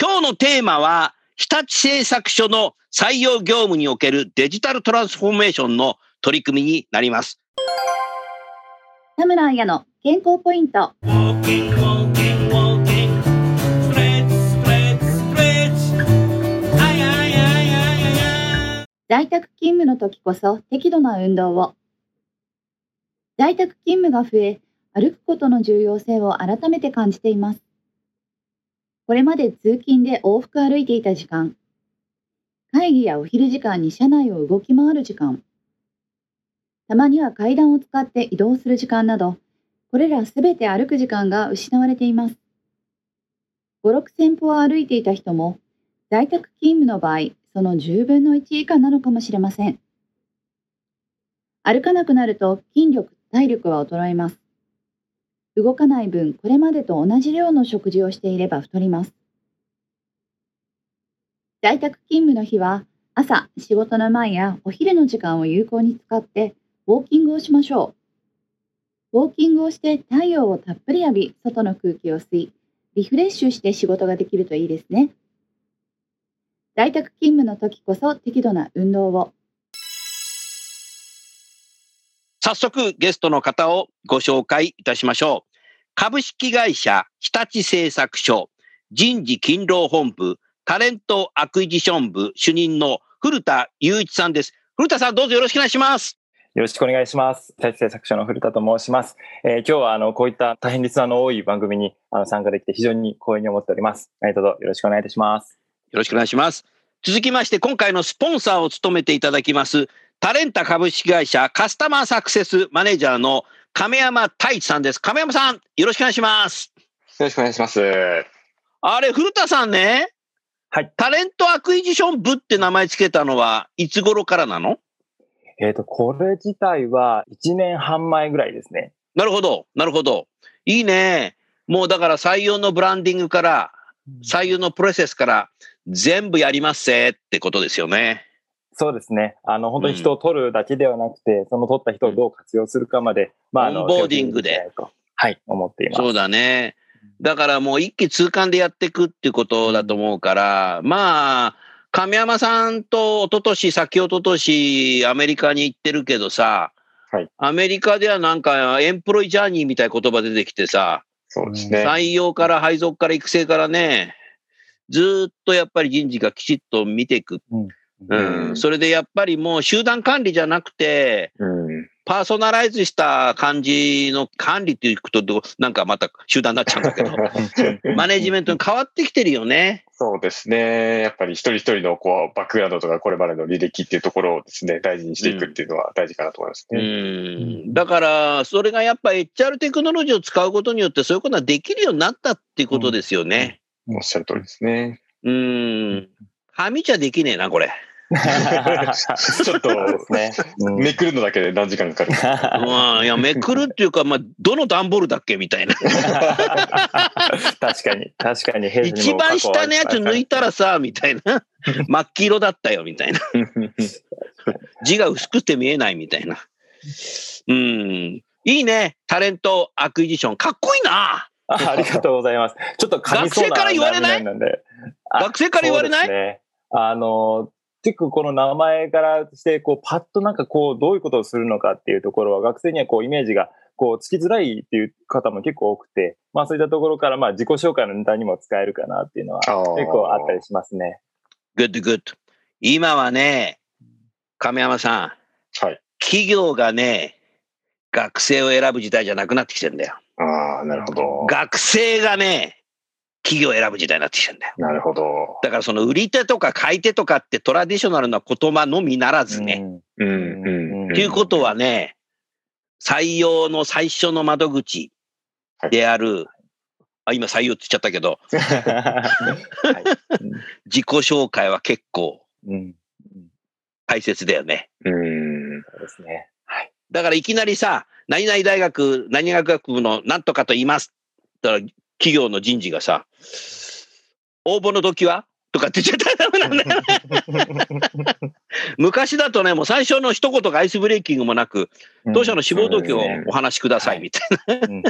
今日のテーマは、日立製作所の採用業務におけるデジタルトランスフォーメーションの取り組みになります。田村彩の健康ポイント。在宅勤務の時こそ適度な運動を。在宅勤務が増え、歩くことの重要性を改めて感じています。これまで通勤で往復歩いていた時間、会議やお昼時間に車内を動き回る時間、たまには階段を使って移動する時間など、これらすべて歩く時間が失われています。5、6千歩を歩いていた人も、在宅勤務の場合、その10分の1以下なのかもしれません。歩かなくなると筋力、体力は衰えます。動かない分、これまでと同じ量の食事をしていれば太ります。在宅勤務の日は、朝、仕事の前やお昼の時間を有効に使って、ウォーキングをしましょう。ウォーキングをして太陽をたっぷり浴び、外の空気を吸い、リフレッシュして仕事ができるといいですね。在宅勤務の時こそ適度な運動を。早速、ゲストの方をご紹介いたしましょう。株式会社日立製作所人事勤労本部タレントアクイジション部主任の古田雄一さんです。古田さん、どうぞよろしくお願いします。よろしくお願いします。日立製作所の古田と申します。えー今日はあのこういった大変リスナーの多い番組にあの参加できて非常に光栄に思っております。何卒よろしくお願いいたします。よろしくお願いします。続きまして、今回のスポンサーを務めていただきます、タレンタ株式会社カスタマーサクセスマネージャーの亀山太一さんです。亀山さん、よろしくお願いします。よろしくお願いします。あれ、古田さんね、はい。タレントアクイジション部って名前つけたのはいつ頃からなの？えっ、と、これ自体は1年半前ぐらいですね。なるほど、なるほど。いいね。もうだから採用のブランディングから、採用のプロセスから全部やりますせってことですよね。そうですね。あの、本当に人を取るだけではなくて、その取った人をどう活用するかまで、まあ、あの、オンボーディングではい、思っています。そうだね。だからもう一気通貫でやっていくっていうことだと思うから、まあ、亀山さんと一昨年先一昨年アメリカに行ってるけどさ、はいアメリカではなんかエンプロイジャーニーみたいな言葉出てきてさ、そうですね。採用から配属から育成からね、ずーっとやっぱり人事がきちっと見ていく。うんうん。それでやっぱりもう集団管理じゃなくて、うん。パーソナライズした感じの管理っていうことと、なんかまた集団になっちゃうんだけど、マネジメントに変わってきてるよね。そうですね。やっぱり一人一人のこうバックグラウンドとかこれまでの履歴っていうところをですね、大事にしていくっていうのは大事かなと思いますうね。ん。だから、それがやっぱ HR テクノロジーを使うことによって、そういうことができるようになったっていうことですよね。おっしゃる通りですね。うん。はみちゃできねえな、これ。ちょっとね。うんめくるのだけで何時間かかる。うん。いや、めくるっていうか、まあ、どの段ボールだっけみたいな。確かに、確かにヘルに一番下のやつ抜いたらさ、みたいな。真っ黄色だったよ、みたいな。字が薄くて見えないみたいな。うん。いいね。タレントアクイジション。かっこいいな。あありがとうございます。ちょっと噛みそうな学生から言われない？学生から言われない？あの、結構この名前からして、こう、パッとなんかこう、どういうことをするのかっていうところは、学生にはこう、イメージがこう、つきづらいっていう方も結構多くて、まあそういったところから、まあ自己紹介のネタにも使えるかなっていうのは結構あったりしますね。good, good. 今はね、亀山さん、はい。企業がね、学生を選ぶ時代じゃなくなってきてんだよ。ああ、なるほど。学生がね、企業を選ぶ時代になってきてんだよ。なるほど。だからその売り手とか買い手とかってトラディショナルな言葉のみならずね。うん、ううんん。ということはね、採用の最初の窓口である、あ今採用って言っちゃったけど、はい自己紹介は結構うんうん大切だよね。うん。そうですね。はい。だからいきなりさ、何々大学、何々学部の何とかと言います。だから企業の人事がさ、応募の時は？とかって言っちゃったらダメなんだよ。昔だとね、もう最初の一言がアイスブレーキングもなく、当社の志望動機をお話しくださいみたいな。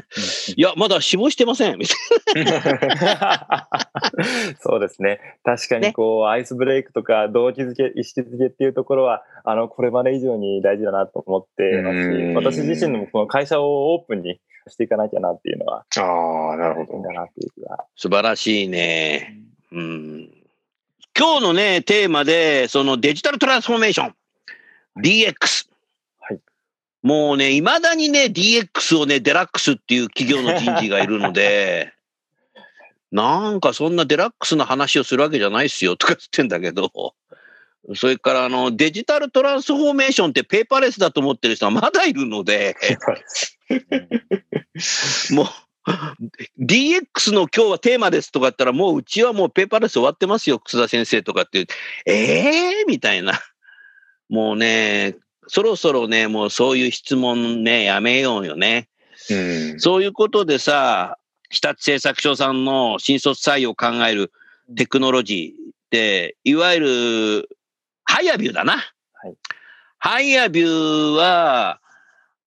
いや、まだ志望してませんみたい そうですね。確かにこう、アイスブレイクとか動機づけ、意識づけっていうところは、あの、これまで以上に大事だなと思ってますうん。し、私自身のこの会社をオープンにしていかなきゃなっていうのは、ああ、なるほど。いいんだなっていう気が。素晴らしいね。うん。今日のね、テーマで、そのデジタルトランスフォーメーション、DX。はいもうね、未だにね、DX をね、デラックスっていう企業の人事がいるので、なんかそんなデラックスな話をするわけじゃないっすよとか言ってんだけど、それからあのデジタルトランスフォーメーションってペーパーレスだと思ってる人はまだいるので、もう DX の今日はテーマですとか言ったら、もううちはもうペーパーレス終わってますよ、楠田先生とかって、ええー、みたいな。もうね、そろそろね、もうそういう質問ね、やめようよね。うん。そういうことでさ、日立製作所さんの新卒採用を考えるテクノロジーって、いわゆる、ハイアビューだな。はいハイアビューは、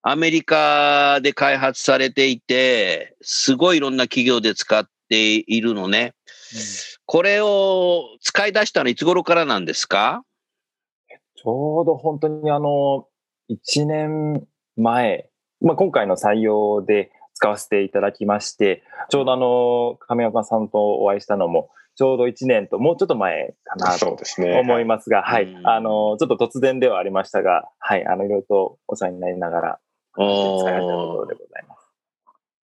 アメリカで開発されていて、すごいいろんな企業で使っているのね。これを使い出したのいつ頃からなんですか？ちょうど本当にあの、1年前、まあ、今回の採用で使わせていただきまして、ちょうどあの、亀山さんとお会いしたのも、ちょうど1年ともうちょっと前かなと。思いますが、はい。うんあの、ちょっと突然ではありましたが、はい。あの、いろいろとお世話になりながら、使い始めたところでございます。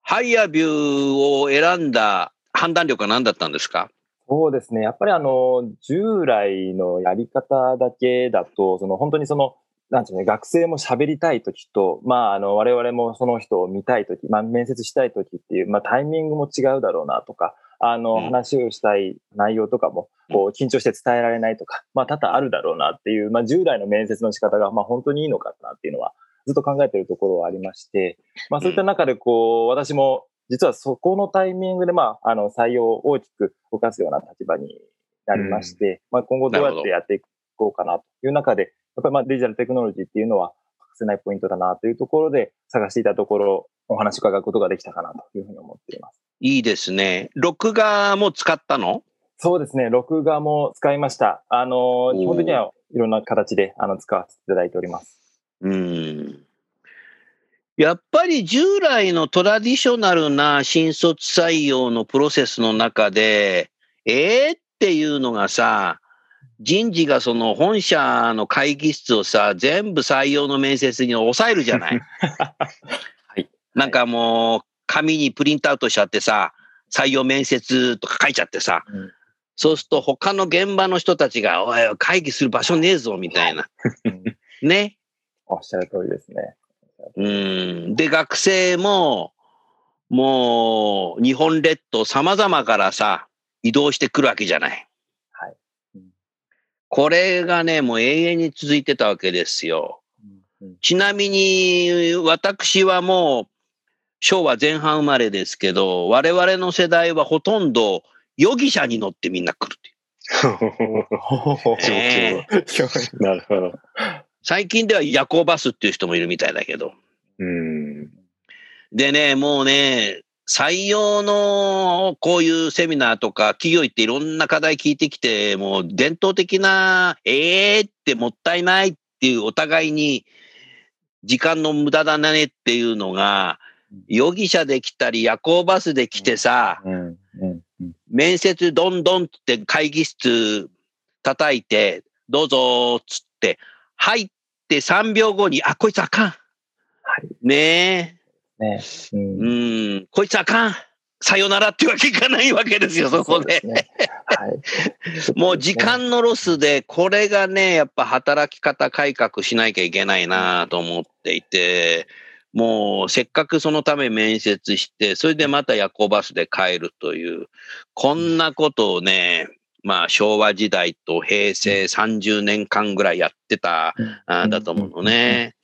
ハイアビューを選んだ判断力は何だったんですか？そうですね。やっぱりあの、従来のやり方だけだと、その本当にその、なんていうのね、学生も喋りたいときと、まあ、あの、我々もその人を見たいとき、まあ、面接したいときっていう、まあ、タイミングも違うだろうなとか、あの、うん話をしたい内容とかも、こう、緊張して伝えられないとか、まあ、多々あるだろうなっていう、まあ、従来の面接の仕方が、まあ、本当にいいのかなっていうのは、ずっと考えているところはありまして、まあ、そういった中で、こう、私も、実はそこのタイミングで、まあ、あの、採用を大きく動かすような立場になりまして、まあ、今後どうやってやっていこうかなという中で、やっぱりまあデジタルテクノロジーっていうのは欠かせないポイントだなというところで探していたところ、お話を伺うことができたかなというふうに思っています。いいですね。録画も使ったの？そうですね、録画も使いました。あの、基本的にはいろんな形であの使わせていただいております。うん。やっぱり従来のトラディショナルな新卒採用のプロセスの中で、えーっていうのがさ、人事がその本社の会議室をさ、全部採用の面接に抑えるじゃない。はい。なんかもう、紙にプリントアウトしちゃってさ、採用面接とか書いちゃってさ、うんそうすると他の現場の人たちが、おい、会議する場所ねえぞ、みたいな。ね。おっしゃる通りですね。うん。で、学生も、もう、日本列島様々からさ、移動してくるわけじゃない。はい。うんこれがね、もう永遠に続いてたわけですよ。うんちなみに、私はもう、昭和前半生まれですけど、我々の世代はほとんど、容疑者に乗ってみんな来るっていう。ね なるほど。最近では夜行バスっていう人もいるみたいだけど。うん。でね、もうね、採用のこういうセミナーとか企業行っていろんな課題聞いてきて、もう伝統的な、ええー、ってもったいないっていうお互いに時間の無駄だねっていうのが、容疑者で来たり、夜行バスで来てさ、面接どんどんって会議室叩いて、どうぞーっつって、入って3秒後に、あ、こいつあかん。はい。ねね。うえ、ん。うん、こいつあかん。さよならってわけいかないわけですよ、そこで。すね。はい。もう時間のロスで、これがね、やっぱ働き方改革しなきゃいけないなと思っていて、もうせっかくそのため面接して、それでまた夜行バスで帰るという、こんなことをね、まあ昭和時代と平成30年間ぐらいやってたあだと思うのね。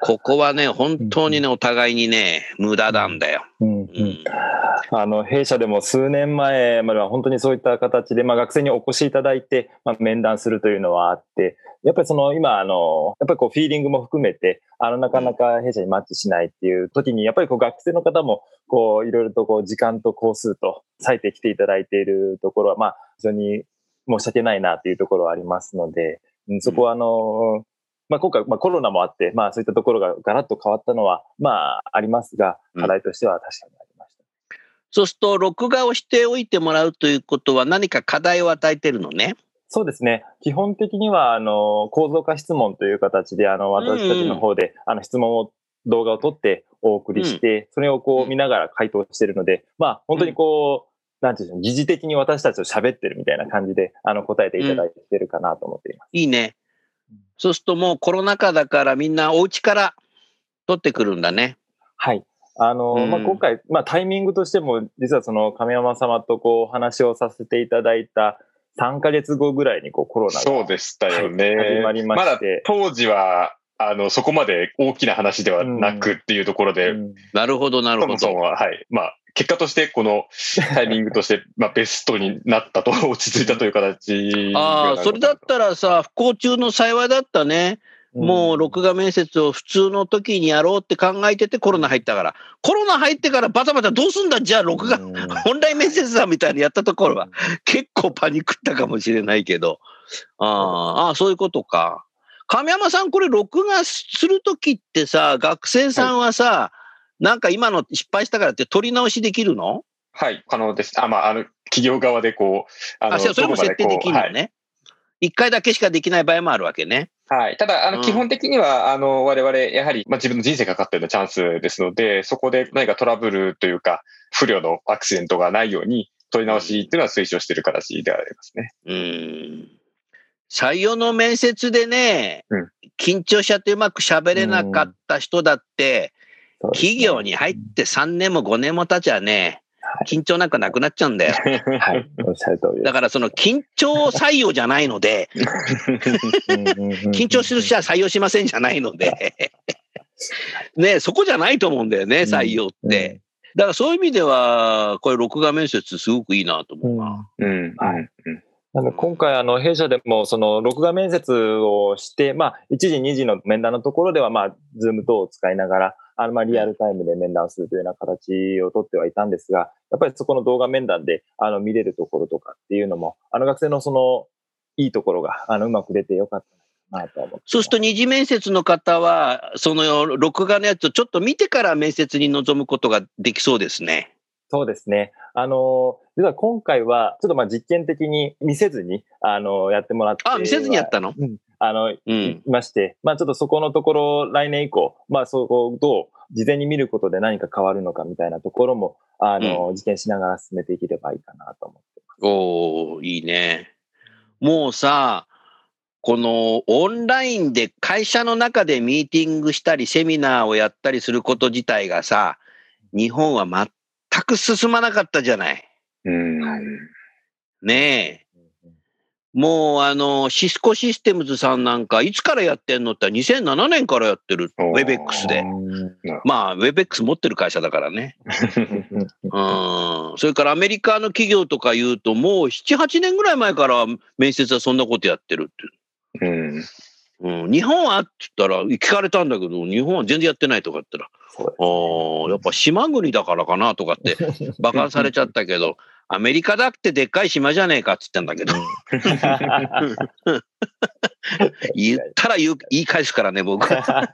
ここはね、本当にね、お互いにね、無駄なんだよ。うん。うん。うん。あの弊社でも数年前までは本当にそういった形で、まあ、学生にお越しいただいて、まあ、面談するというのはあってやっぱりその今あのやっぱりこうフィーリングも含めてあのなかなか弊社にマッチしないっていう時にやっぱりこう学生の方もこういろいろとこう時間と工数と割いてきていただいているところはまあ非常に申し訳ないなというところはありますので、うんそこはあの、まあ、今回、まあ、コロナもあって、まあ、そういったところがガラッと変わったのは、まあ、ありますが、課題としては確かにありました。そうすると、録画をしておいてもらうということは何か課題を与えてるのね。そうですね。基本的には、あの、構造化質問という形で、あの、私たちの方で、あの、質問を、動画を撮ってお送りして、それをこううん見ながら回答してるので、まあ、本当にこう、なんていうんでしょう、疑似的に私たちと喋ってるみたいな感じで、あの、答えていただいてるかなと思っています。いいね。そうするともうコロナ禍だからみんなお家から撮ってくるんだね。はい。あの、うんまあ、今回、まあ、タイミングとしても、実はその亀山様とこう、お話をさせていただいた3ヶ月後ぐらいにこう、コロナがそうでしたよね。はい始まりままだして。当時は、あの、そこまで大きな話ではなくっていうところで、うんなるほど、なるほど。そもそもは、はい。まあ、結果として、この タイミングとして、まあ、ベストになったと、落ち着いたという形。ああ、それだったらさ、不幸中の幸いだったね。もう録画面接を普通の時にやろうって考えててコロナ入ったから。コロナ入ってからバタバタどうすんだじゃあ録画、う んオンライン面接だみたいにやったところは結構パニックったかもしれないけど。あーあー、そういうことか。亀山さん、これ録画するときってさ、学生さんはさ、なんか今の失敗したからって取り直しできるの？はい、可能です。あ、まあ、あの、企業側でこう、ああ、それも設定できるのね。一回だけしかできない場合もあるわけね。はい。ただ、あの、うん基本的には、あの、我々、やはり、まあ、自分の人生がかかってるようなチャンスですので、そこで何かトラブルというか、不慮のアクシデントがないように、取り直しっていうのは推奨している形でありますね。うん。採用の面接でね、うん緊張しちゃってうまく喋れなかった人だって、ね企業に入って3年も5年も経ちゃね、緊張なんかなくなっちゃうんだよ。はい。おっしゃる通りです。だからその緊張採用じゃないので、緊緊張する人は採用しませんじゃないので、ねそこじゃないと思うんだよね、採用って。だからそういう意味では、これ録画面接すごくいいなと思うな。うん。はいなので今回、あの、弊社でも、その、録画面接をして、まあ、1時、2時の面談のところでは、まあ、ズーム等を使いながら、あの、まあ、リアルタイムで面談するというような形をとってはいたんですが、やっぱりそこの動画面談で、あの、見れるところとかっていうのも、あの、学生のその、いいところが、あの、うまく出てよかったなと思ってます。そうすると二次面接の方は、その録画のやつをちょっと見てから面接に臨むことができそうですね。そうですね。あの、実は今回は、ちょっとまあ実験的に見せずに、あの、やってもらっては。あ、見せずにやったの？うん。あの、うん。いまして、まあちょっとそこのところ、来年以降、まあそこをどう事前に見ることで何か変わるのかみたいなところも、あの、実験しながら進めていければいいかなと思ってます。おーいいね。もうさ、このオンラインで会社の中でミーティングしたりセミナーをやったりすること自体がさ、日本は全く進まなかったじゃない。うん。ねえ。もうあの、シスコシステムズさんなんかいつからやってんのって2007年からやってる。おー WebX で。うんまあ、WebX 持ってる会社だからね。うん。それからアメリカの企業とか言うと、もう7、8年ぐらい前から面接はそんなことやってるって。うん。うん、日本はって言ったら、聞かれたんだけど、日本は全然やってないとか言ったら、ああ、やっぱ島国だからかなとかって、馬鹿にされちゃったけど、アメリカだってでっかい島じゃねえかって言ったんだけど、言ったら言い返すからね、僕。だか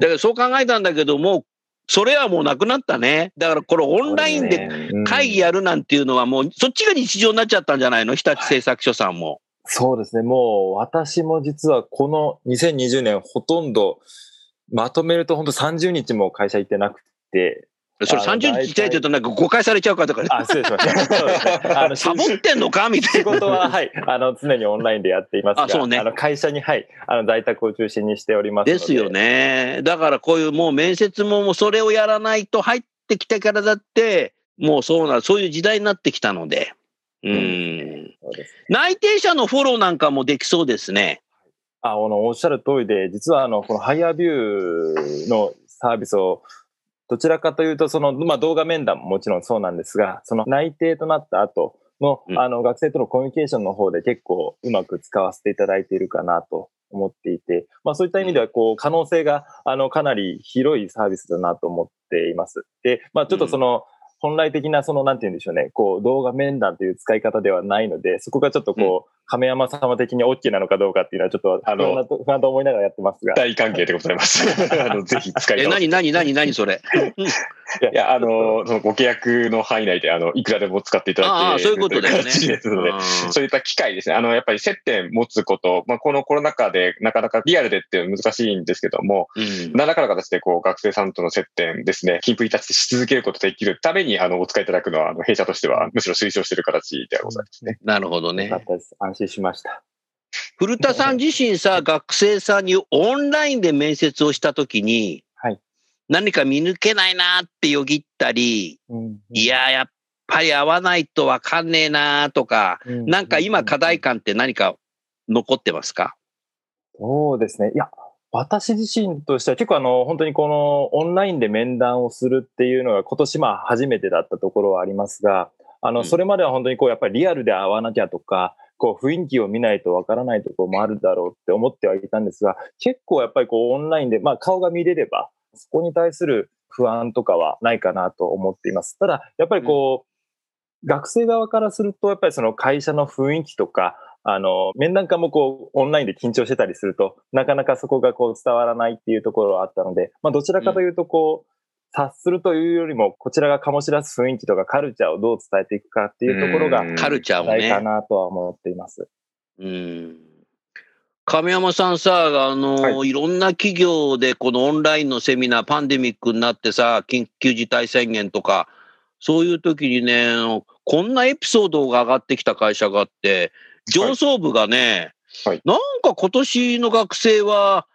らそう考えたんだけども、それはもうなくなったね。だからこれオンラインでそうですねうん会議やるなんていうのはこれオンラインで会議やるなんていうのはもうそっちが日常になっちゃったんじゃないの？日立製作所さんも。そうですね。もう私も実はこの2020年ほとんどまとめると本当30日も会社行ってなくて。それあの30日行ってないと言うとなんか誤解されちゃうかとか。あ、失礼しました。そうですね。あの、サボってんのか？みたい仕な。事は、はい、あの、常にオンラインでやっていますが、あそうねの、会社に、はい、あの、在宅を中心にしておりますので。ですよ。ね。だからこういうもう面接ももうそれをやらないと入ってきてからだって、もうそうな、そういう時代になってきたので。うん。そうです。内定者のフォローなんかもできそうですね。あ、あの、おっしゃる通りで、実はあの、このハイアービューのサービスを、どちらかというと、その、まあ、動画面談ももちろんそうなんですが、その内定となった後の、うん。あの、学生とのコミュニケーションの方で結構うまく使わせていただいているかなと思っていて、まあ、そういった意味では、こう、可能性が、あの、かなり広いサービスだなと思っています。で、まあ、ちょっとその、本来的な、その、なんて言うんでしょうね、こう、動画面談という使い方ではないので、そこがちょっとこう、亀山様的に OK なのかどうかっていうのは、ちょっと、あの不安だと思いながらやってますが。大歓迎でございます。あの、ぜひ使いえ、た何何何何それ？いや、あの、そのご契約の範囲内で、あの、いくらでも使っていただいてああそういうことですので、うんそういった機会ですね。あの、やっぱり接点持つこと、まあ、このコロナ禍でなかなかリアルでっていうのは難しいんですけども、うん何らかの形でこう学生さんとの接点ですね、キンプリタッチし続けることできるために、あの、お使いいただくのは、あの、弊社としてはむしろ推奨している形ではございますね。なるほどねっ。たです。安心しました。古田さん自身さ、学生さんにオンラインで面接をしたときに、はい何か見抜けないなってよぎったり、うんい、や、やっぱり合わないとわかんねえなとか、うんなんか今課題感って何か残ってますか？そうですね。いや、私自身としては結構あの、本当にこのオンラインで面談をするっていうのが今年まあ初めてだったところはありますが、あの、うんそれまでは本当にこうやっぱりリアルで会わなきゃとか、こう雰囲気を見ないとわからないところもあるだろうって思ってはいたんですが、結構やっぱりこうオンラインで、まあ顔が見れれば、そこに対する不安とかはないかなと思っています。ただ、やっぱりこう、学生側からすると、やっぱりその会社の雰囲気とか、あの、面談家もこう、オンラインで緊張してたりすると、なかなかそこがこう伝わらないっていうところはあったので、まあどちらかというとこう、察するというよりも、こちらが醸し出す雰囲気とかカルチャーをどう伝えていくかっていうところがうんカルチャーを大かね。なとは思っています。うん。亀山さんさ、あの、、はいろんな企業でこのオンラインのセミナー、パンデミックになってさ、緊急事態宣言とか、そういう時にね、こんなエピソードが上がってきた会社があって、上層部がね、はいなんか今年の学生は、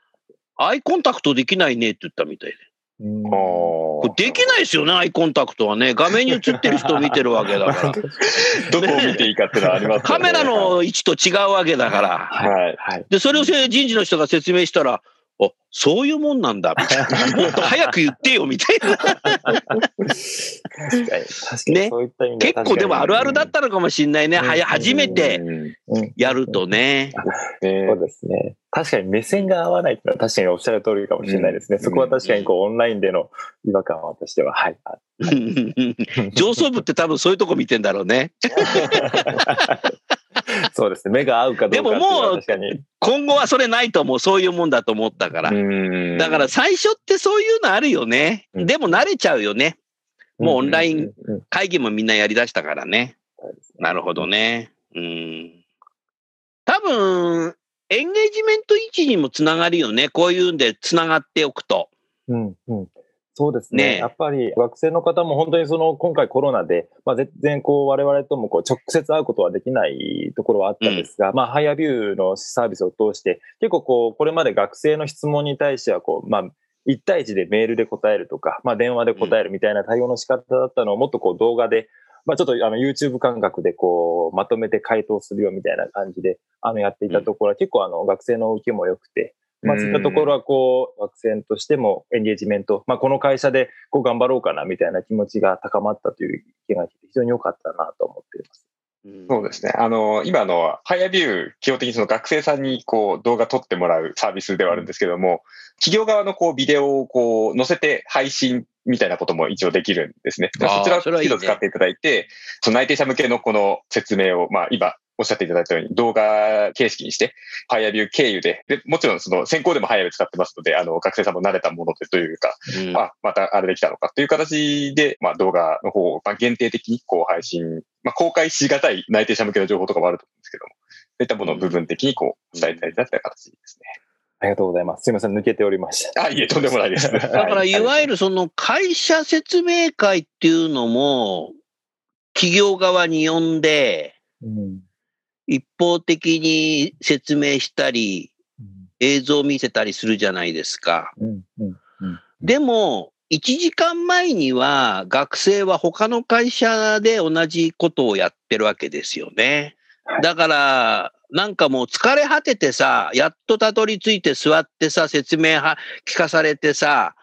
アイコンタクトできないねって言ったみたいで。できないですよね、アイコンタクトはね。画面に映ってる人を見てるわけだから。どこを見ていいかっていうのはありますカメラの位置と違うわけだから。はい。はい。で、それをせ人事の人が説明したら、あ、そういうもんなんだ、みたいな。もっと早く言ってよ、みたいな。結構でもあるあるだた。ったのかもしんないね。はや、うん初めてやるとね。ねそうですね。確かに目線が合わないってのは確かにおっしゃる通りかもしれないですね。うんそこは確かにこうオンラインでの違和感は私では、はい。あ 上層部って多分そういうとこ見てんだろうね。そうですね。目が合うかどうかっていう。今後はそれないと思う。そういうもんだと思ったから。うんだから最初ってそういうのあるよね。うんでも慣れちゃうよね。もうオンライン会議もみんなやりだしたからねなるほどね。うん。多分、エンゲージメント位置にもつながるよね。こういうんでつながっておくと。うんうんそうですね。ね。やっぱり学生の方も本当にその今回コロナで、まあ、全然こう我々ともこう直接会うことはできないところはあったんですが、まあ、ハイアビューのサービスを通して結構こうこれまで学生の質問に対してはこう、まあ、1対1でメールで答えるとか、まあ、電話で答えるみたいな対応の仕方だったのをもっとこう動画で、まあ、ちょっとあの YouTube 感覚でこうまとめて回答するよみたいな感じであのやっていたところは結構あの学生の受けも良くて、まあ、そういったところは、こう、学生としてもエンゲージメント、まあ、この会社で、こう、頑張ろうかな、みたいな気持ちが高まったという意見が非常に良かったなと思っています。そうですね。あの、今の、ハイアビュー、基本的にその学生さんにこう動画撮ってもらうサービスではあるんですけども、企業側のこうビデオをこう載せて配信みたいなことも一応できるんですね。そちらを一度使っていただいて、その内定者向けのこの説明を、まあ今、おっしゃっていただいたように動画形式にして、 HireVue 経由で、で、もちろんその選考でも HireVue 使ってますので、あの、学生さんも慣れたものでというか、うんあ、またあれできたのかという形で、まあ動画の方を、まあ、限定的にこう配信、まあ公開しがたい内定者向けの情報とかもあると思うんですけども、そういったものを部分的にこう伝えていただいた形ですね。ありがとうございます。すいません、抜けておりました。あ、いえ、とんでもないです。だから、いわゆるその会社説明会っていうのも、企業側に呼んで、うん一方的に説明したり、うん。映像を見せたりするじゃないですか。でも、1時間前には学生は他の会社で同じことをやってるわけですよね。だから、なんかもう疲れ果ててさ、やっとたどり着いて座ってさ、説明は聞かされてさ、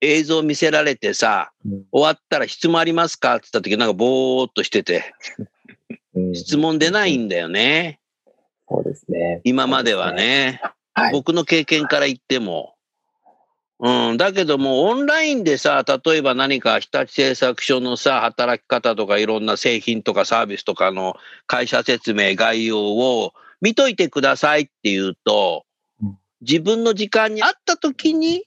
映像見せられてさ、うん。終わったら質問ありますか？って言った時なんかぼーっとしてて、うん質問出ないんだよね。そうですね。今まではね。はい。僕の経験から言っても。うん、だけども、オンラインでさ、例えば何か日立製作所のさ、働き方とかいろんな製品とかサービスとかの会社説明、概要を見といてくださいって言うとうん、自分の時間にあった時に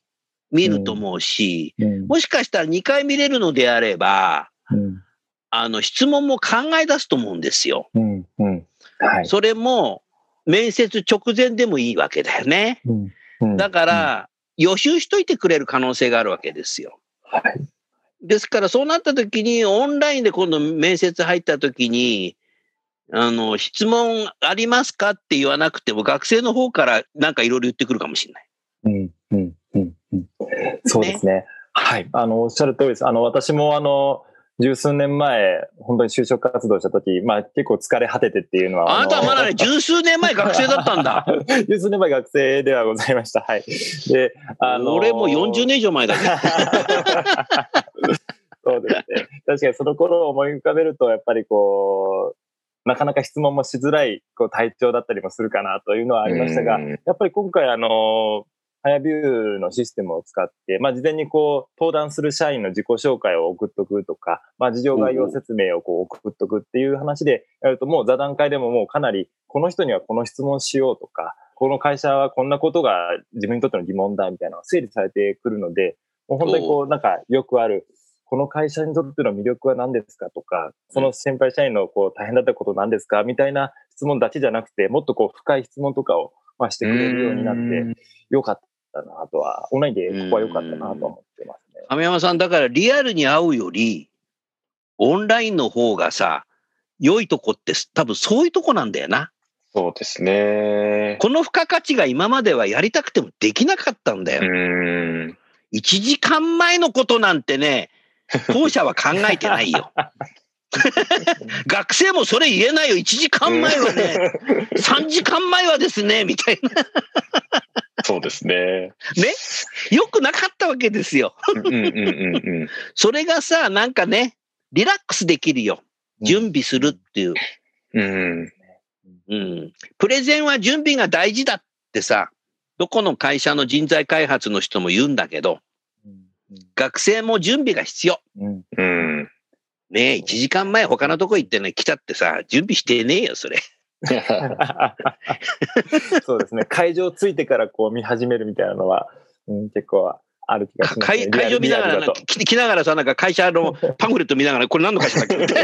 見ると思うし、うんもしかしたら2回見れるのであれば、うんあの、質問も考え出すと思うんですよ。うんうんはい。それも、面接直前でもいいわけだよね。うんうんだから、予習しといてくれる可能性があるわけですよ。はい。ですから、そうなった時に、オンラインで今度面接入った時に、あの、質問ありますかって言わなくても、学生の方からなんかいろいろ言ってくるかもしれない。うんうんうんうんそうですね。はい。あの、おっしゃる通りです。あの、私もあの、十数年前、本当に就職活動した時、まあ結構疲れ果ててっていうのは。あなたはまだね、の 十数年前学生だったんだ。十数年前学生ではございました。はい。で、あの俺も40年以上前だけど。そうですね。確かにその頃を思い浮かべると、やっぱりこう、なかなか質問もしづらいこう体調だったりもするかなというのはありましたが、うんやっぱり今回あの、ハヤビューのシステムを使って、まあ、事前にこう、登壇する社員の自己紹介を送っとくとか、まあ、事情概要説明をこう送っとくっていう話でやると、もう座談会でももうかなり、この人にはこの質問しようとか、この会社はこんなことが自分にとっての疑問だみたいなのが整理されてくるので、もう本当にこう、なんかよくある、この会社にとっての魅力は何ですかとか、その先輩社員のこう大変だったこと何ですかみたいな質問だけじゃなくて、もっとこう深い質問とかをまあしてくれるようになって、よかったなとは、オンラインでここは良かったなと思ってますね。亀山さん、だからリアルに会うより、オンラインの方がさ、良いとこって多分そういうとこなんだよな。そうですね。この付加価値が今まではやりたくてもできなかったんだよ。うん。1時間前のことなんてね、当社は考えてないよ。学生もそれ言えないよ。1時間前はね、3時間前はですね、みたいな。そうですね。ね？よくなかったわけですよ。うんうんうんうん。それがさ、なんかね、リラックスできるよ。準備するっていう。うん。うん。プレゼンは準備が大事だってさ、どこの会社の人材開発の人も言うんだけど、学生も準備が必要。うんうん。ねえ、1時間前他のとこ行ってね、来ちゃってさ、準備してねえよ、それ。そうですね。会場ついてからこう見始めるみたいなのは、うん、結構ある気がします、ね。会会場見ながら来来ながらさ、なんか会社の パンフレット見ながら、これ何の会社だっけ？みた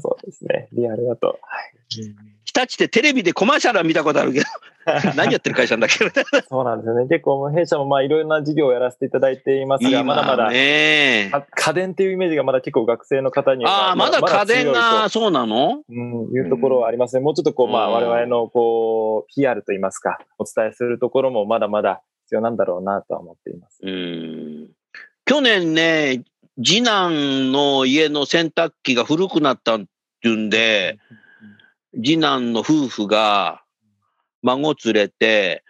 そうですね。リアルだと。はい日立ってテレビでコマーシャルは見たことあるけど、何やってる会社なんだっけ？そうなんですよね。結構弊社もまあいろいろな事業をやらせていただいていますが、まだまだ、家電っていうイメージがまだ結構学生の方にはああ、まだ家電が、とそうなの？うん、いうところはありますね。もうちょっとこう、まあ、うん我々のこう、PR といいますか、お伝えするところもまだまだ必要なんだろうなとは思っています。うん。去年ね、次男の家の洗濯機が古くなったっていうんで、次男の夫婦が孫連れて、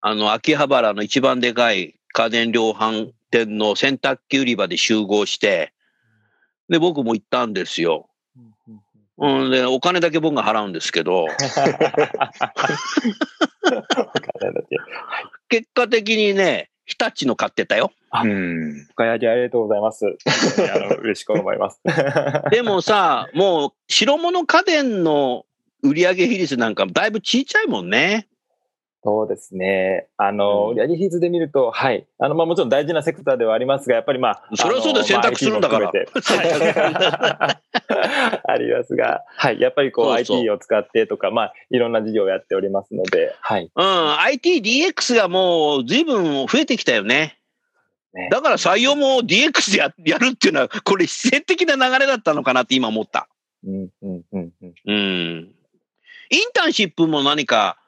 あの、秋葉原の一番でかい家電量販店の洗濯機売り場で集合して、で、僕も行ったんですよ。うん、で、お金だけ僕が払うんですけど、結果的にね、日立の買ってたよ。うん。深谷ありがとうございます。の嬉しく思います。でもさ、もう白物家電の売上比率なんかだいぶ小さいもんね。そうですね。あの、うん売上比率で見ると、はい。あの、まあもちろん大事なセクターではありますが、やっぱりまあ。それはそうだよあの選択するんだから ありますが、はい。やっぱりこうそうそう IT を使ってとか、まあいろんな事業をやっておりますので、はい。うん、ITDX がもう随分増えてきたよね。ねだから採用も DX でややるっていうのは、これ自然的な流れだったのかなって今思った。うん、うん、うん、うん。うん。インターンシップも何か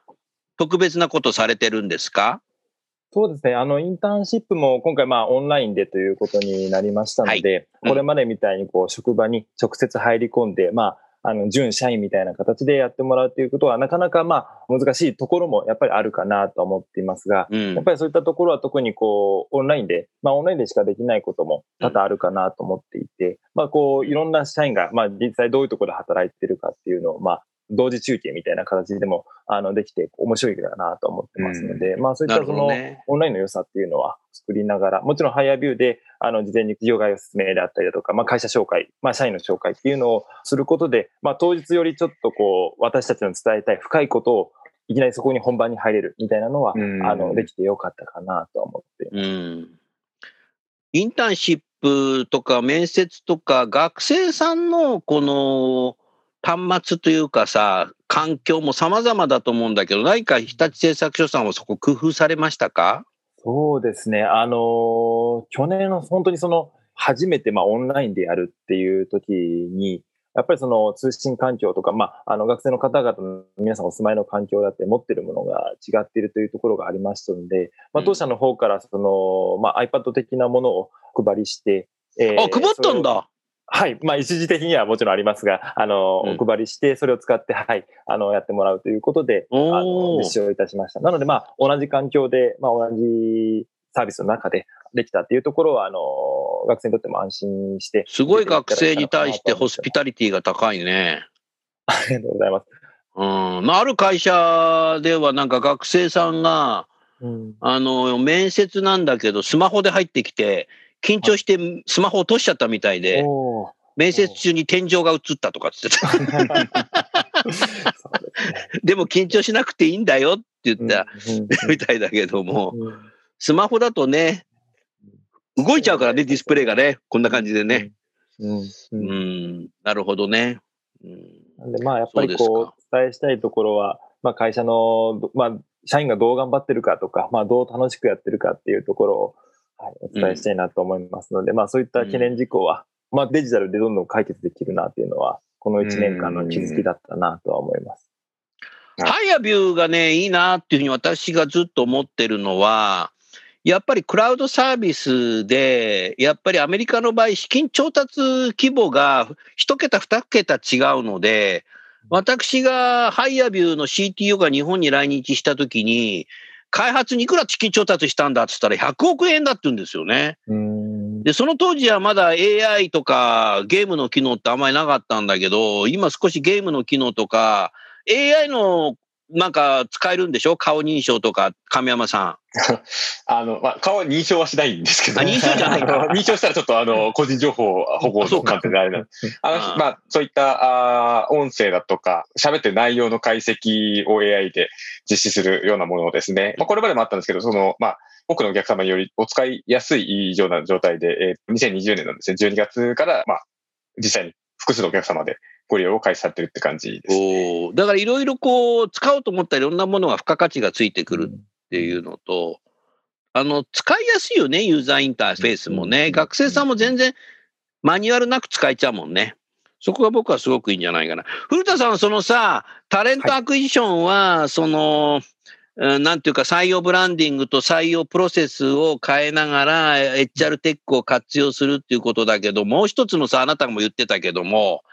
特別なことされてるんですか？そうですね。あの、インターンシップも今回まあオンラインでということになりましたので、うんこれまでみたいにこう職場に直接入り込んで、まあ、あの、準社員みたいな形でやってもらうということはなかなかまあ難しいところもやっぱりあるかなと思っていますが、うんやっ。ぱりそういったところは特にこう、オンラインで、まあオンラインでしかできないことも多々あるかなと思っていて、まあこう、いろんな社員が、まあ実際どういうところで働いてるかっていうのを、まあ、同時中継みたいな形でも、あの、できて面白いかなと思ってますので、まあそういったその、ね。オンラインの良さっていうのは作りながら、もちろんハイヤービューで、あの、事前に事業概要説明であったりだとか、まあ、会社紹介、まあ、社員の紹介っていうのをすることで、まあ、当日よりちょっとこう、私たちの伝えたい深いことを、いきなりそこに本番に入れるみたいなのは、うんあの、できてよかったかなとは思って。うん。インターンシップとか面接とか学生さんのこの端末というかさ、環境も様々だと思うんだけど、何か日立製作所さんはそこ工夫されましたか？そうですね。あのー去年の本当にその、初めてまあオンラインでやるっていう時に、やっぱりその通信環境とか、まあ、あの学生の方々の皆さんお住まいの環境だって持ってるものが違っているというところがありましたので、まあ、うん当社の方からその、まあ、iPad 的なものを配りして、えーあ、配ったんだ。はい。まあ、一時的にはもちろんありますが、あの、うんお配りして、それを使って、はい、あの、やってもらうということで、あの、実施をいたしました。なので、まあ、同じ環境で、まあ、同じサービスの中でできたっていうところは、あの、学生にとっても安心して。すごい学生に対してホスピタリティが高いね。ありがとうございます。うん。まあ、ある会社ではなんか学生さんが、うん、あの、面接なんだけど、スマホで入ってきて、緊張してスマホ落としちゃったみたいで、面接中に天井が映ったとかって言ってた。でも緊張しなくていいんだよって言ったうんみたいだけども、うんスマホだとね、動いちゃうからね、ディスプレイがね、こんな感じでね。うん。なるほどね。うんなんで、まあ、やっぱりこう、伝えしたいところは、まあ、会社の、どまあ、社員がどう頑張ってるかとか、まあ、どう楽しくやってるかっていうところを、はい、お伝えしたいなと思いますので、まあ、そういった懸念事項は、まあ、デジタルでどんどん解決できるなっていうのは、この1年間の気づきだったなとは思います。はいHireVue がね、いいなっていうふうに私がずっと思ってるのは、やっぱりクラウドサービスで、やっぱりアメリカの場合、資金調達規模が一桁、二桁違うので、私がハイアビューの CTO が日本に来日したときに、開発にいくら資金調達したんだって言ったら100億円だって言うんですよね。うん。で、その当時はまだ AI とかゲームの機能ってあんまりなかったんだけど、今少しゲームの機能とか、AI のなんか使えるんでしょ？顔認証とか、亀山さ あの、まあ、顔は認証はしないんですけど。あ認証じゃない 認証したらちょっとあの、個人情報保護の観点であれな。あの、まあ、そういった、あー音声だとか、喋ってる内容の解析を AI で実施するようなものをですね。まあ、これまでもあったんですけど、その、まあ、多くのお客様によりお使いやすいような状態で、えー2020年のですね、12月から、まあ、実際に複数のお客様でご利用を開始されてるって感じです。ん。おーだからいろいろこう、使おうと思ったらいろんなものが付加価値がついてくるっていうのと、あの、使いやすいよね、ユーザーインターフェースもね。うん学生さんも全然マニュアルなく使えちゃうもんね。そこが僕はすごくいいんじゃないかな。古田さん、そのさ、タレントアクイジションは、その、うんなんていうか採用ブランディングと採用プロセスを変えながら HR テックを活用するっていうことだけど、もう一つのさ、あなたも言ってたけども、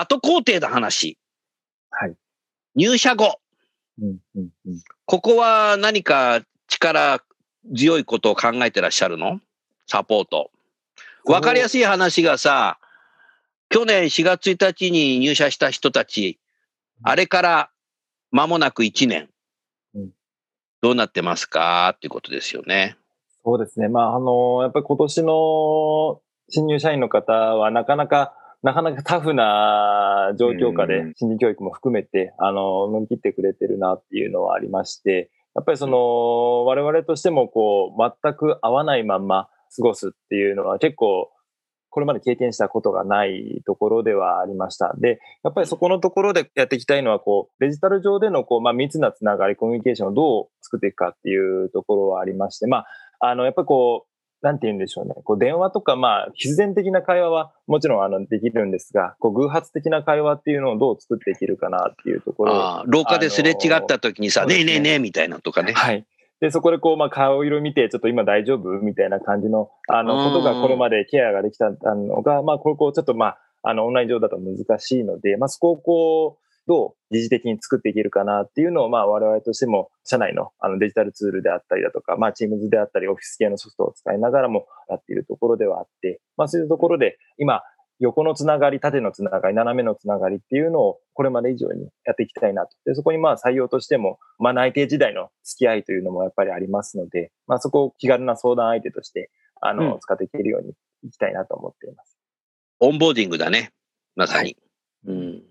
後工程の話。はい。入社後。うんうんうんここは何か力強いことを考えてらっしゃるの？サポート。わかりやすい話がさ、去年4月1日に入社した人たち、あれから間もなく1年うん。どうなってますか？っていうことですよね。そうですね。まあ、あの、やっぱり今年の新入社員の方はなかなか、なかなかタフな状況下でうん新人教育も含めて、あの、乗り切ってくれてるなっていうのはありまして、やっぱりその、我々としてもこう、全く合わないまんま過ごすっていうのは結構、これまで経験したことがないところではありました。で、やっぱりそこのところでやっていきたいのは、こう、デジタル上での、こう、まあ、密なつながり、コミュニケーションをどう作っていくかっていうところはありまして、まあ、あの、やっぱりこう、なんて言うんでしょうね。こう、電話とか、まあ、必然的な会話はもちろん、あの、できるんですが、こう、偶発的な会話っていうのをどう作っていけるかなっていうところをああ廊下ですれ違った時にさ、あのーねえねえねえみたいなとかね。はい。で、そこでこう、まあ、顔色見て、ちょっと今大丈夫みたいな感じの、あの、うんことがこれまでケアができたのが、まあ、これこう、ちょっとまあ、あの、オンライン上だと難しいので、まあ、そこをこう、どう疑似的に作っていけるかなっていうのを、まあ、我々としても、社内のあのデジタルツールであったりだとか、まあ、Teams であったり、オフィス系のソフトを使いながらもやっているところではあって、まあ、そういうところで、今、横のつながり、縦のつながり、斜めのつながりっていうのをこれまで以上にやっていきたいなと。で、そこにまあ採用としても、まあ内定時代の付き合いというのもやっぱりありますので、まあそこを気軽な相談相手として、あの、うん使っていけるようにいきたいなと思っています。オンボーディングだね。まさに。うん。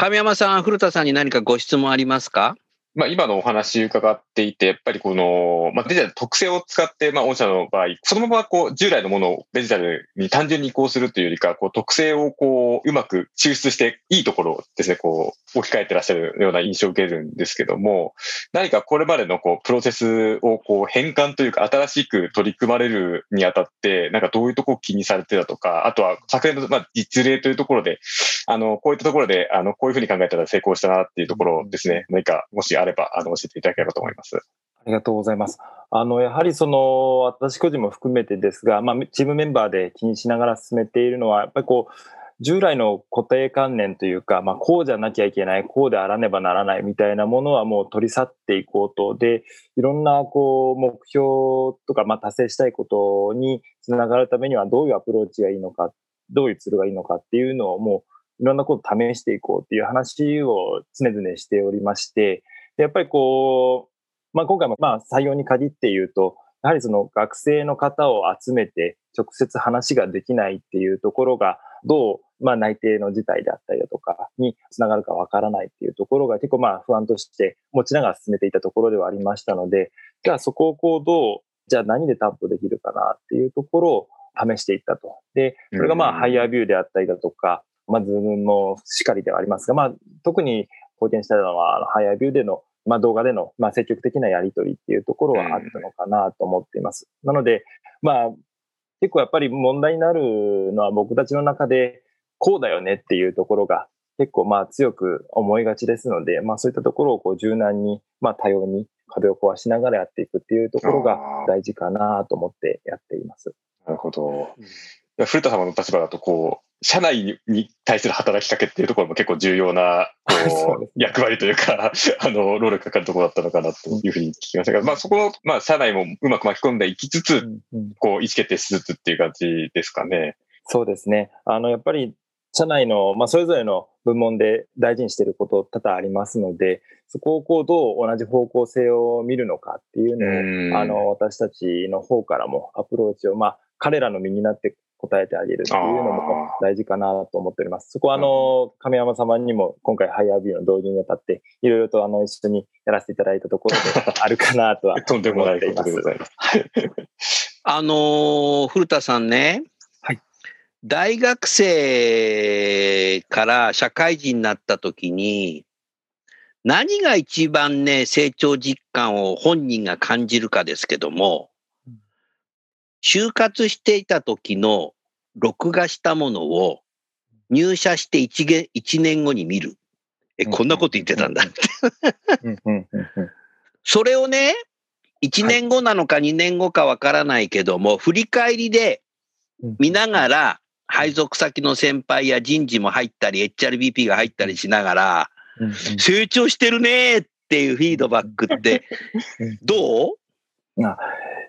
神山さん、古田さんに何かご質問ありますか？まあ、今のお話伺っていて、やっぱりこの、まあ、デジタル特性を使って、まあ、御社の場合、そのままこう、従来のものをデジタルに単純に移行するというよりか、こう、特性をこう、うまく抽出して、いいところですね、こう、置き換えてらっしゃるような印象を受けるんですけども、何かこれまでのこう、プロセスをこう、変換というか、新しく取り組まれるにあたって、なんかどういうとこを気にされてたとか、あとは昨年の、まあ、実例というところで、あの、こういったところで、あの、こういうふうに考えたら成功したなっていうところですね、何かもしあれば、あの、教えていただければと思います。ありがとうございます。あの、やはりその、私個人も含めてですが、まあ、チームメンバーで気にしながら進めているのは、やっぱりこう、従来の固定観念というか、まあ、こうじゃなきゃいけない、こうであらねばならないみたいなものはもう取り去っていこうと。で、いろんな、こう、目標とか、まあ、達成したいことにつながるためにはどういうアプローチがいいのか、どういうツールがいいのかっていうのをもう、いろんなことを試していこうっていう話を常々しておりまして、でやっぱりこう、まあ、今回もまあ採用に限って言うと、やはりその学生の方を集めて直接話ができないっていうところが、どう、まあ、内定の事態であったりだとかにつながるかわからないっていうところが結構まあ不安として持ちながら進めていたところではありましたので、じゃあそこをこうどう、じゃあ何で担保できるかなっていうところを試していったと。で、それがまあうん HireVue であったりだとか、まあ Zoom もしっかりではありますが、まあ特に貢献したのは、 HireVue でのまあ、動画での、まあ、積極的なやり取りっていうところはあったのかなと思っています。なので、まあ、結構やっぱり問題になるのは僕たちの中で、こうだよねっていうところが結構まあ強く思いがちですので、まあそういったところをこう柔軟に、まあ多様に壁を壊しながらやっていくっていうところが大事かなと思ってやっています。なるほど。古田様の立場だと、こう、社内にに対する働きかけっていうところも結構重要な、こう、役割というか、あの、労力かかるところだったのかなというふうに聞きましたが、まあそこの、まあ社内もうまく巻き込んでいきつつ、こう、意思決定しつつっていう感じですかね。そうですね。あの、やっぱり、社内の、まあ、それぞれの部門で大事にしていること多々ありますので、そこをこう、どう同じ方向性を見るのかっていううんのを、あの、私たちの方からもアプローチを、まあ、彼らの身になって答えてあげるっていうのも大事かなと思っております。そこは、あの、亀山様にも今回ハイアービューの導入にあたって、いろいろとあの、一緒にやらせていただいたところで あるかなとはとんでもないことでございます。あのー古田さんね。はい大学生から社会人になった時に、何が一番ね、成長実感を本人が感じるかですけども、就活していた時の録画したものを入社して1げ一年後に見る。え、こんなこと言ってたんだ。うんうんうん。うん それをね、1年後なのか2年後かわからないけども、振り返りで見ながら、配属先の先輩や人事も入ったり、HRBP が入ったりしながら、うんうん。成長してるねっていうフィードバックってうん、どう？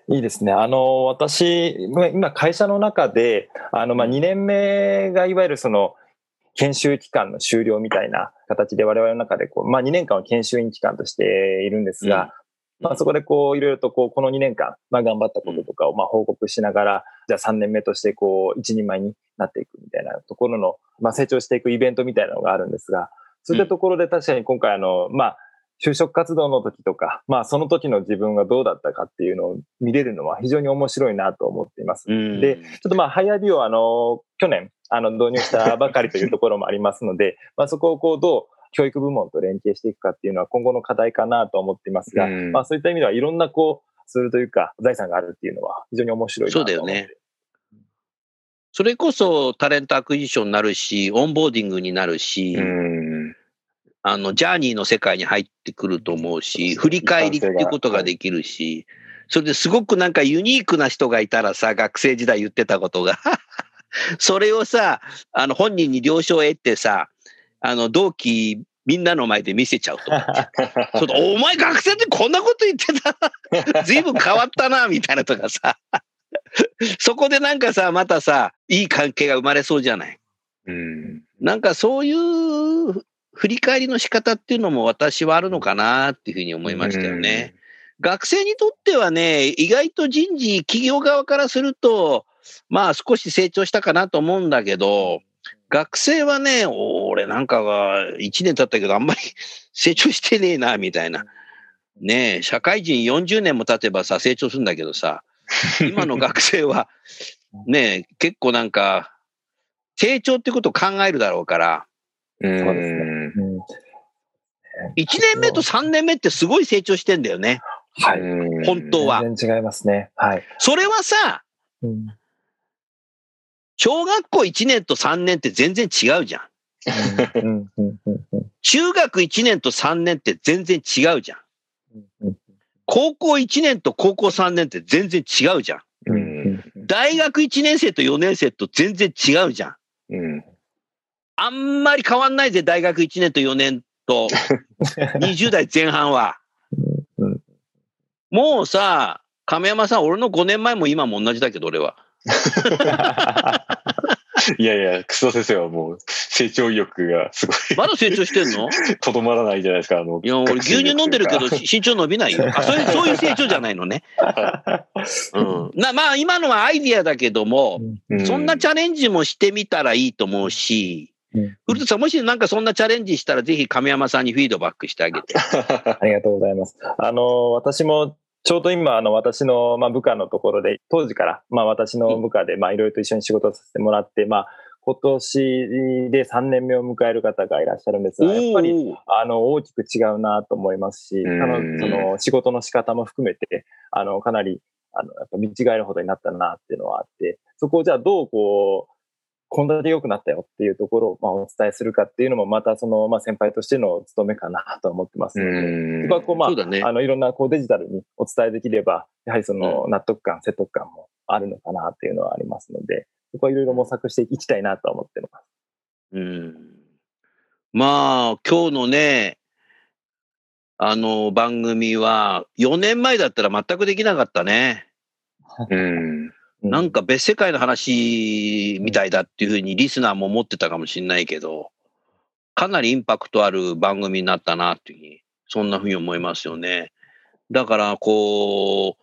いいですね。あの、私、ま今会社の中で、あの、まあ、2年目がいわゆるその、研修期間の終了みたいな形で我々の中でこう、まあ、2年間は研修員期間としているんですが、まあ、そこでこう、いろいろとこう、この2年間、まあ、頑張ったこととかをまあ報告しながら、じゃあ3年目としてこう、一人前になっていくみたいなところの、まあ、成長していくイベントみたいなのがあるんですが、そういったところで確かに今回あの、まあ、就職活動の時とか、まあその時の自分がどうだったかっていうのを見れるのは非常に面白いなと思っています。うんで、ちょっとまあ、ハイアビをあの、去年、あの、導入したばかりというところもありますので、まあそこをこう、どう教育部門と連携していくかっていうのは今後の課題かなと思っていますが、うんまあそういった意味ではいろんなこう、ツールというか、財産があるっていうのは非常に面白いなと思って。そうだよねそれこそタレントアクションになるし、オンボーディングになるし、うん。あの、ジャーニーの世界に入ってくると思うし、振り返りっていうことができるし、それですごくなんかユニークな人がいたらさ、学生時代言ってたことが、それをさ、あの、本人に了承を得てさ、あの、同期みんなの前で見せちゃうとか。そうだお前学生ってこんなこと言ってた？随分変わったな、みたいなとかさ。そこでなんかさ、またさ、いい関係が生まれそうじゃない？うん。なんかそういう振り返りの仕方っていうのも私はあるのかなっていうふうに思いましたよね。学生にとってはね、意外と人事、企業側からすると、まあ少し成長したかなと思うんだけど、学生はね、俺なんかが1年経ったけどあんまり 成長してねえな、みたいな。ねえ、社会人40年も経てばさ、成長するんだけどさ、今の学生は、ねえ、結構なんか、成長ってことを考えるだろうから、うん。そうですねうん1年目と3年目ってすごい成長してんだよね。はい。うん本当は。全然違いますね。はい。それはさ、うん小学校1年と3年って全然違うじゃん。中学1年と3年って全然違うじゃん。うん高校1年と高校3年って全然違うじゃん。大学1年生と4年生と全然違うじゃん。あんまり変わんないぜ、大学1年と4年と20代前半は。うんもうさ、亀山さん、俺の5年前も今も同じだけど、俺は。いやいや、楠田先生はもう成長意欲がすごい、まだ成長してんの？とどまらないじゃないですか。あのいや、俺牛乳飲んでるけど、し身長伸びないよ。あ、そういう、そういう成長じゃないのね。うん。な、まあ、今のはアイディアだけども、うそんなチャレンジもしてみたらいいと思うし、うん古田さん、もしなんかそんなチャレンジしたら、ぜひ亀山さんにフィードバックしてあげて。ありがとうございます。あの、私も、ちょうど今、あの、私の、まあ、部下のところで、当時から、まあ、私の部下で、まあ、いろいろと一緒に仕事をさせてもらって、まあ、今年で3年目を迎える方がいらっしゃるんですが、やっぱり、あの、大きく違うなと思いますし、うんあの、その、仕事の仕方も含めて、あの、かなり、あの、やっぱ見違えるほどになったなっていうのはあって、そこをじゃあどうこう、こんだけ良くなったよっていうところを、まあ、お伝えするかっていうのも、またその、まあ、先輩としての務めかなと思ってますので、んそこはこう、まそうだねあ、あの、いろんなこうデジタルにお伝えできれば、やはりその納得感、説得感もあるのかなっていうのはありますので、そこはいろいろ模索していきたいなとは思ってます。うん。まあ、今日のね、あの、番組は、4年前だったら全くできなかったね。うん。うなんか別世界の話みたいだっていうふうにリスナーも思ってたかもしれないけど、かなりインパクトある番組になったなっていうふうに、そんなふうに思いますよね。だから、こう、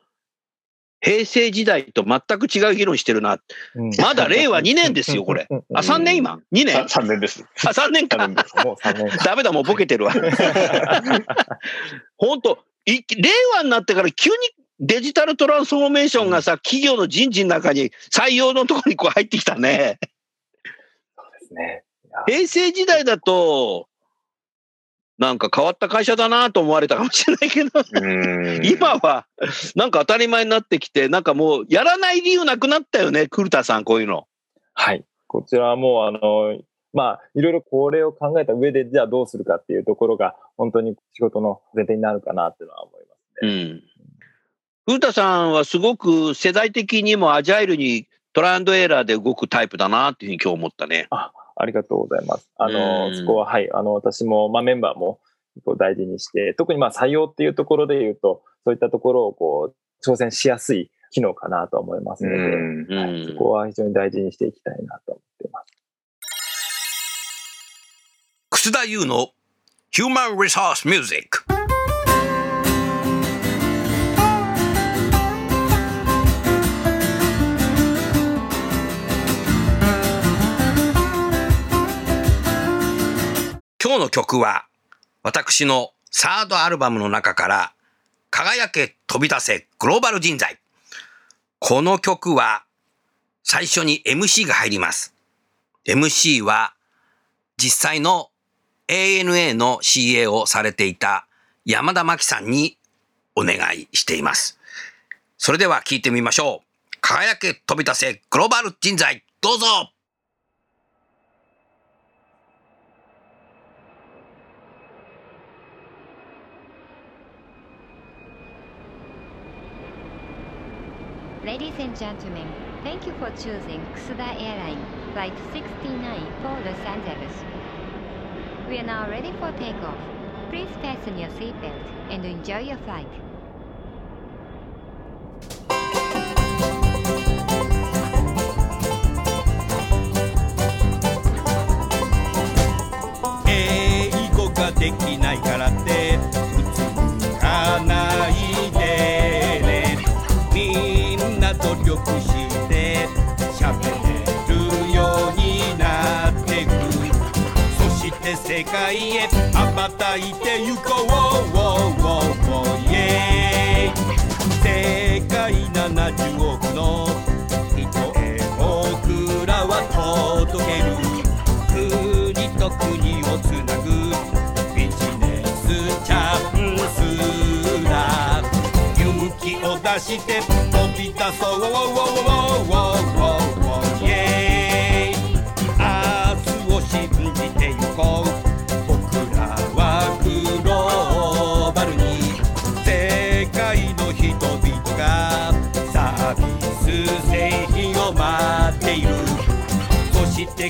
平成時代と全く違う議論してるな。うんまだ令和2年ですよ、これ。あ、3年今 ?2 年？3年です。あ、3年か3。年です。もう3年ダメだ、もうボケてるわ。本当い令和になってから急にデジタルトランスフォーメーションがさ、企業の人事の中に採用のところにこう入ってきたね。ですね。平成時代だと、なんか変わった会社だなと思われたかもしれないけど、うん今はなんか当たり前になってきて、なんかもうやらない理由なくなったよね、古田さん、こういうの。はい。こちらはもう、あの、まあ、いろいろこれを考えた上で、じゃあどうするかっていうところが、本当に仕事の前提になるかなっていうのは思いますね。うん。古田さんはすごく世代的にもアジャイルにトライアンドエラーで動くタイプだなっていうふうに今日思ったね。ありがとうございます。あの、うんそこは、はい、あの、私も、まあ、メンバーも、こう大事にして、特にまあ、採用っていうところで言うと、そういったところを、こう、挑戦しやすい機能かなと思いますので、うんうんそこは非常に大事にしていきたいなと思っています。楠田優の Human Resource Music 今日の曲は、私のサードアルバムの中から、輝け飛び出せグローバル人材。この曲は、最初に MC が入ります。MC は、実際の ANA の CA をされていた山田真紀さんにお願いしています。それでは聞いてみましょう。輝け飛び出せグローバル人材。どうぞ Ladies and gentlemen, thank you for choosing Kusuda Airline Flight 69 for Los Angeles. We are now ready for takeoff. Please fasten your seatbelt and enjoy your flight. 世界へ羽ばたいてゆこう世界70億の人へ僕らは届ける国と国をつなぐビジネスチャンスだ勇気を出して飛び出そうイエーイ明日を信じてゆこう。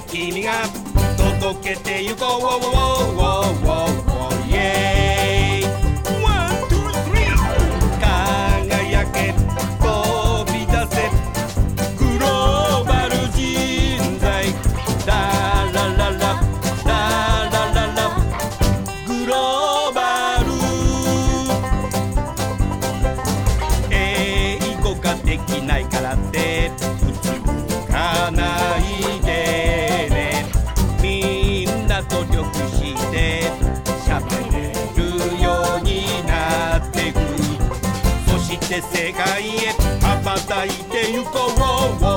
君が届けてゆこうイエーイワン、ツー、スリー輝け飛び出せグローバル人材ララララララララグローバル cainha, a batalha tem o coro.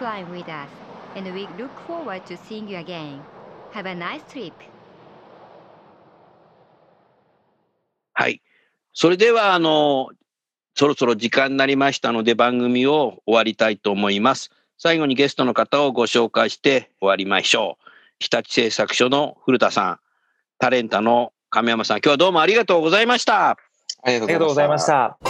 Flying with us, and we look forward to seeing you again. Have a nice trip. はい。それでは、あの、そろそろ時間になりましたので番組を終わりたいと思います。最後にゲストの方をご紹介して終わりましょう。日立製作所の古田さん、タレンタの亀山さん、今日はどうもありがとうございました。ありありがとうございまし。た。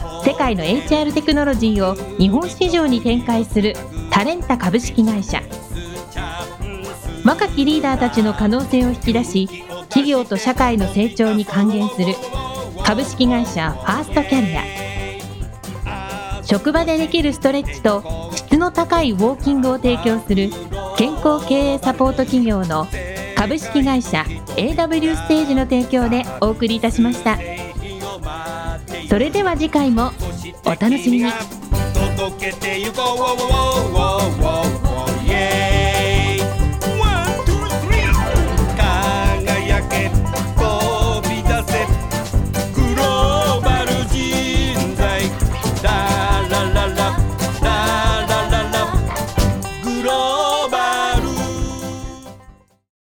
世界の HR テクノロジーを日本市場に展開するタレンタ株式会社。若きリーダーたちの可能性を引き出し企業と社会の成長に還元する株式会社ファーストキャリア職場でできるストレッチと質の高いウォーキングを提供する健康経営サポート企業の株式会社 AW ステージの提供でお送りいたしました。それでは次回もお楽しみに。届けてゆこう。